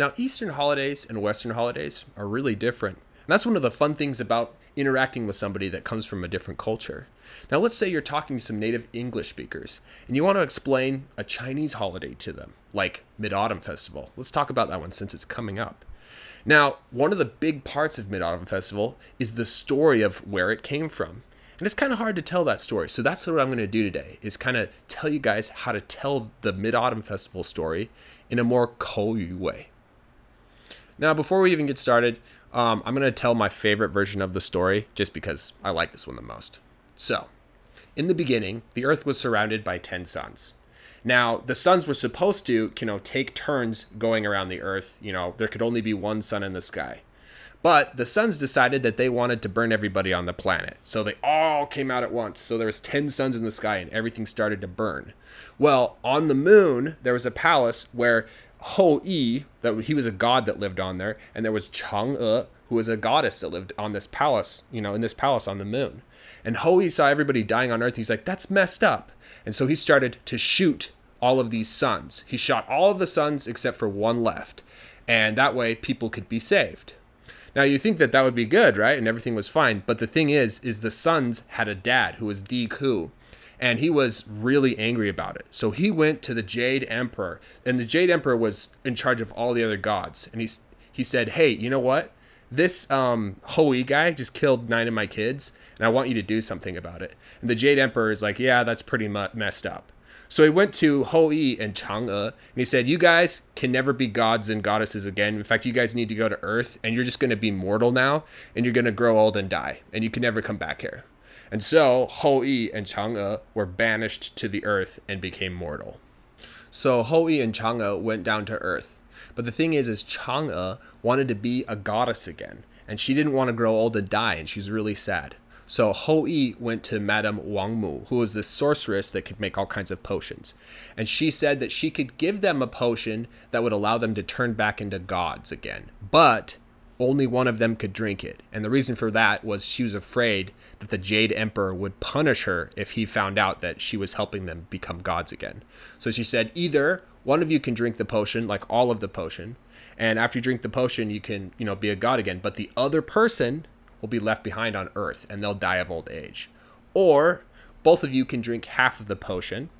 Now, Eastern holidays and Western holidays are really different. And that's one of the fun things about interacting with somebody that comes from a different culture. Now, let's say you're talking to some native English speakers and you want to explain a Chinese holiday to them, like Mid Autumn Festival. Let's talk about that one since it's coming up. Now, one of the big parts of Mid Autumn Festival is the story of where it came from. And it's kind of hard to tell that story. So that's what I'm going to do today is kind of tell you guys how to tell the Mid Autumn Festival story in a more Yu way. Now, before we even get started, um, I'm going to tell my favorite version of the story just because I like this one the most. So, in the beginning, the earth was surrounded by 10 suns. Now, the suns were supposed to, you know, take turns going around the earth. You know, there could only be one sun in the sky. But the suns decided that they wanted to burn everybody on the planet. So they all came out at once. So there was 10 suns in the sky and everything started to burn. Well, on the moon, there was a palace where Ho Yi, that he was a god that lived on there, and there was Chang E, who was a goddess that lived on this palace, you know, in this palace on the moon. And Ho Yi saw everybody dying on Earth. He's like, that's messed up. And so he started to shoot all of these suns. He shot all of the suns except for one left. And that way people could be saved. Now you think that that would be good, right? And everything was fine. But the thing is, is the sons had a dad who was Ku, and he was really angry about it. So he went to the Jade Emperor, and the Jade Emperor was in charge of all the other gods. And he he said, "Hey, you know what? This um, Hoi guy just killed nine of my kids, and I want you to do something about it." And the Jade Emperor is like, "Yeah, that's pretty messed up." So he went to Hou-Yi and Chang'e and he said, You guys can never be gods and goddesses again. In fact, you guys need to go to Earth and you're just going to be mortal now and you're going to grow old and die and you can never come back here. And so Hou-Yi and Chang'e were banished to the Earth and became mortal. So Hou-Yi and Chang'e went down to Earth. But the thing is, is Chang'e wanted to be a goddess again and she didn't want to grow old and die and she's really sad. So Ho Yi went to Madame Wang Mu, who was this sorceress that could make all kinds of potions. And she said that she could give them a potion that would allow them to turn back into gods again. But only one of them could drink it. And the reason for that was she was afraid that the Jade Emperor would punish her if he found out that she was helping them become gods again. So she said, either one of you can drink the potion, like all of the potion, and after you drink the potion, you can, you know, be a god again. But the other person will be left behind on Earth and they'll die of old age. Or both of you can drink half of the potion.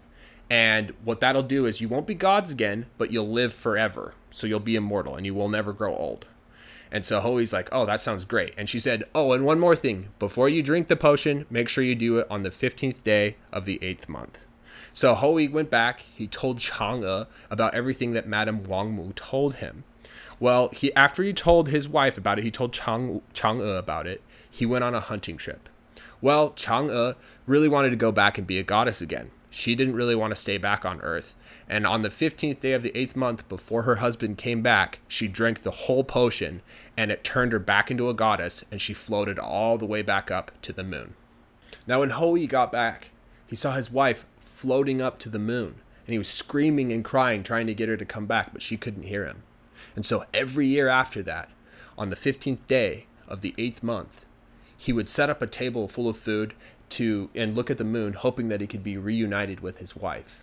And what that'll do is you won't be gods again, but you'll live forever. So you'll be immortal and you will never grow old. And so Hoi's like, oh, that sounds great. And she said, oh, and one more thing. Before you drink the potion, make sure you do it on the 15th day of the eighth month. So Hoi went back. He told Chang'e about everything that Madame Wang Mu told him. Well, he after he told his wife about it, he told Chang Chang'e about it. He went on a hunting trip. Well, Chang'e really wanted to go back and be a goddess again. She didn't really want to stay back on Earth. And on the 15th day of the eighth month, before her husband came back, she drank the whole potion and it turned her back into a goddess and she floated all the way back up to the moon. Now, when Hoi got back, he saw his wife floating up to the moon and he was screaming and crying, trying to get her to come back, but she couldn't hear him. And so every year after that, on the 15th day of the eighth month, he would set up a table full of food to and look at the moon, hoping that he could be reunited with his wife.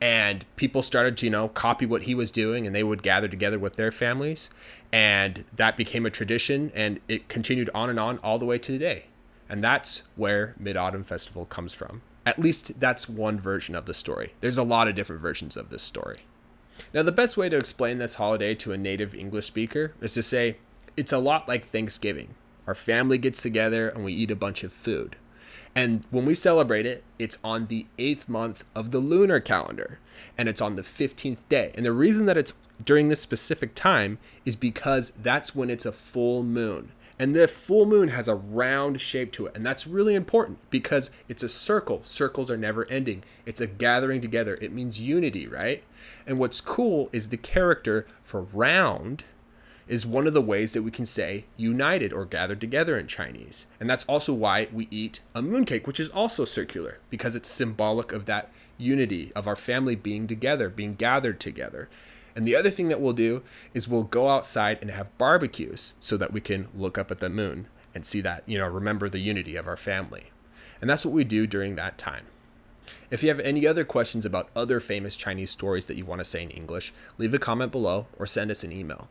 And people started to, you know, copy what he was doing, and they would gather together with their families, and that became a tradition, and it continued on and on all the way to today. And that's where Mid Autumn Festival comes from. At least that's one version of the story. There's a lot of different versions of this story. Now, the best way to explain this holiday to a native English speaker is to say it's a lot like Thanksgiving. Our family gets together and we eat a bunch of food. And when we celebrate it, it's on the eighth month of the lunar calendar and it's on the 15th day. And the reason that it's during this specific time is because that's when it's a full moon. And the full moon has a round shape to it. And that's really important because it's a circle. Circles are never ending. It's a gathering together. It means unity, right? And what's cool is the character for round is one of the ways that we can say united or gathered together in Chinese. And that's also why we eat a mooncake, which is also circular, because it's symbolic of that unity, of our family being together, being gathered together. And the other thing that we'll do is we'll go outside and have barbecues so that we can look up at the moon and see that, you know, remember the unity of our family. And that's what we do during that time. If you have any other questions about other famous Chinese stories that you want to say in English, leave a comment below or send us an email.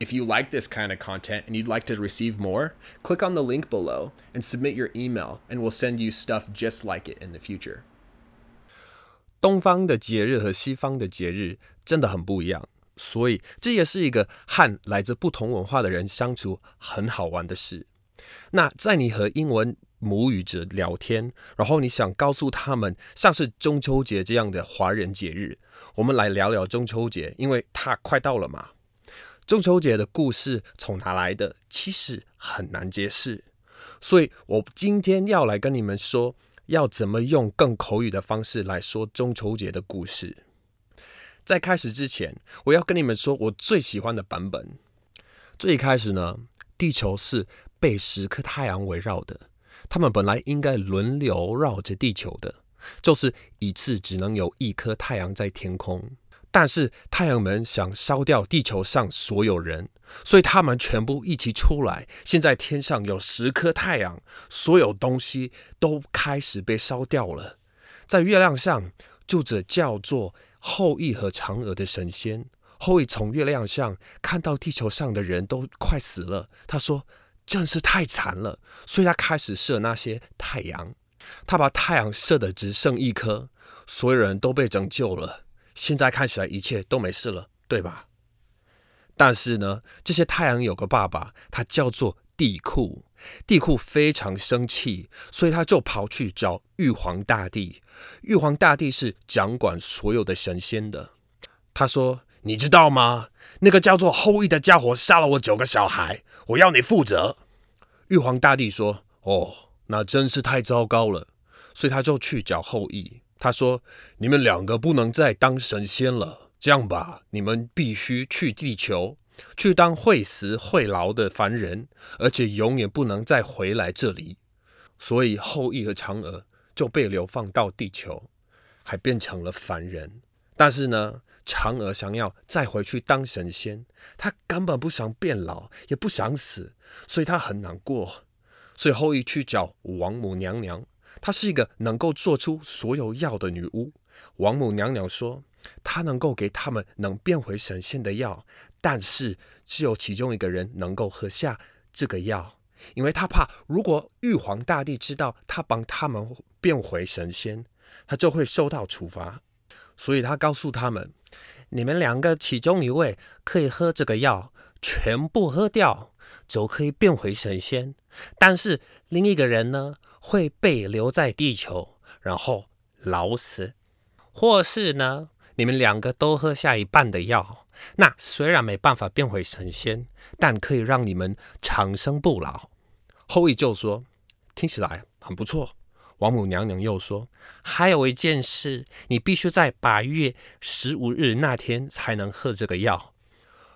If you like this kind of content and you'd like to receive more, click on the link below and submit your email, and we'll send you stuff just like it in the future. 东方的节日和西方的节日 真的很不一样，所以这也是一个和来自不同文化的人相处很好玩的事。那在你和英文母语者聊天，然后你想告诉他们，像是中秋节这样的华人节日，我们来聊聊中秋节，因为它快到了嘛。中秋节的故事从哪来的？其实很难解释，所以我今天要来跟你们说。要怎么用更口语的方式来说中秋节的故事？在开始之前，我要跟你们说我最喜欢的版本。最开始呢，地球是被十颗太阳围绕的，他们本来应该轮流绕着地球的，就是一次只能有一颗太阳在天空。但是太阳们想烧掉地球上所有人，所以他们全部一起出来。现在天上有十颗太阳，所有东西都开始被烧掉了。在月亮上住着叫做后羿和嫦娥的神仙。后羿从月亮上看到地球上的人都快死了，他说：“真是太惨了。”所以他开始射那些太阳。他把太阳射的只剩一颗，所有人都被拯救了。现在看起来一切都没事了，对吧？但是呢，这些太阳有个爸爸，他叫做地库。地库非常生气，所以他就跑去找玉皇大帝。玉皇大帝是掌管所有的神仙的。他说：“你知道吗？那个叫做后羿的家伙杀了我九个小孩，我要你负责。”玉皇大帝说：“哦，那真是太糟糕了。”所以他就去找后羿。他说：“你们两个不能再当神仙了。这样吧，你们必须去地球，去当会死会老的凡人，而且永远不能再回来这里。”所以后羿和嫦娥就被流放到地球，还变成了凡人。但是呢，嫦娥想要再回去当神仙，她根本不想变老，也不想死，所以她很难过。所以后羿去找王母娘娘。她是一个能够做出所有药的女巫。王母娘娘说，她能够给他们能变回神仙的药，但是只有其中一个人能够喝下这个药，因为他怕如果玉皇大帝知道他帮他们变回神仙，他就会受到处罚。所以他告诉他们，你们两个其中一位可以喝这个药，全部喝掉就可以变回神仙，但是另一个人呢？会被留在地球，然后老死，或是呢，你们两个都喝下一半的药，那虽然没办法变回神仙，但可以让你们长生不老。后羿就说：“听起来很不错。”王母娘娘又说：“还有一件事，你必须在八月十五日那天才能喝这个药。”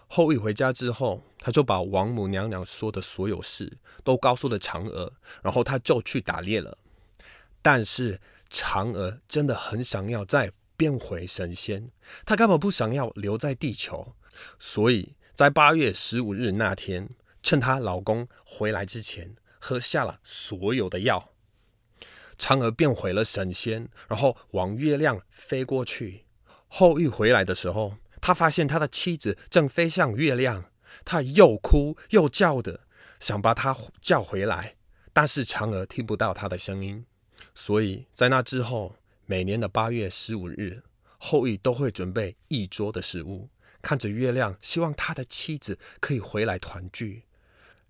后羿回家之后，他就把王母娘娘说的所有事都告诉了嫦娥，然后他就去打猎了。但是嫦娥真的很想要再变回神仙，她根本不想要留在地球，所以在八月十五日那天，趁她老公回来之前，喝下了所有的药。嫦娥变回了神仙，然后往月亮飞过去。后羿回来的时候。他发现他的妻子正飞向月亮，他又哭又叫的，想把她叫回来，但是嫦娥听不到他的声音。所以在那之后，每年的八月十五日，后羿都会准备一桌的食物，看着月亮，希望他的妻子可以回来团聚。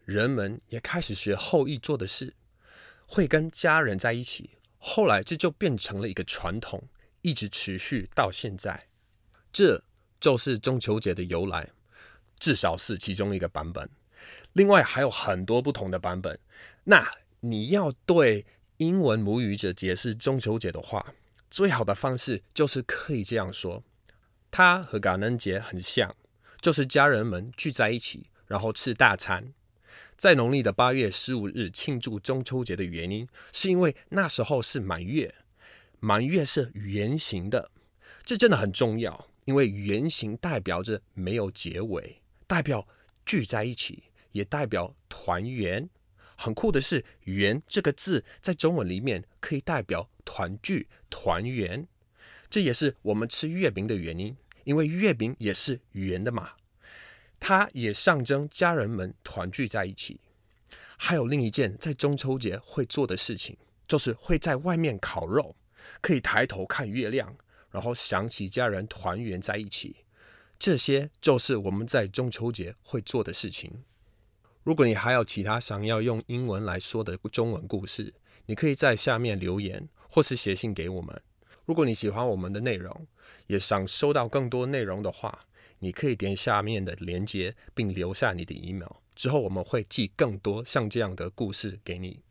人们也开始学后羿做的事，会跟家人在一起。后来这就变成了一个传统，一直持续到现在。这。就是中秋节的由来，至少是其中一个版本。另外还有很多不同的版本。那你要对英文母语者解释中秋节的话，最好的方式就是可以这样说：它和感恩节很像，就是家人们聚在一起，然后吃大餐。在农历的八月十五日庆祝中秋节的原因，是因为那时候是满月，满月是圆形的，这真的很重要。因为圆形代表着没有结尾，代表聚在一起，也代表团圆。很酷的是，“圆”这个字在中文里面可以代表团聚、团圆，这也是我们吃月饼的原因，因为月饼也是圆的嘛。它也象征家人们团聚在一起。还有另一件在中秋节会做的事情，就是会在外面烤肉，可以抬头看月亮，然后想起家人团圆在一起。这些就是我们在中秋节会做的事情。如果你还有其他想要用英文来说的中文故事，你可以在下面留言或是写信给我们。如果你喜欢我们的内容，也想收到更多内容的话，你可以点下面的连接并留下你的 email，之后我们会寄更多像这样的故事给你。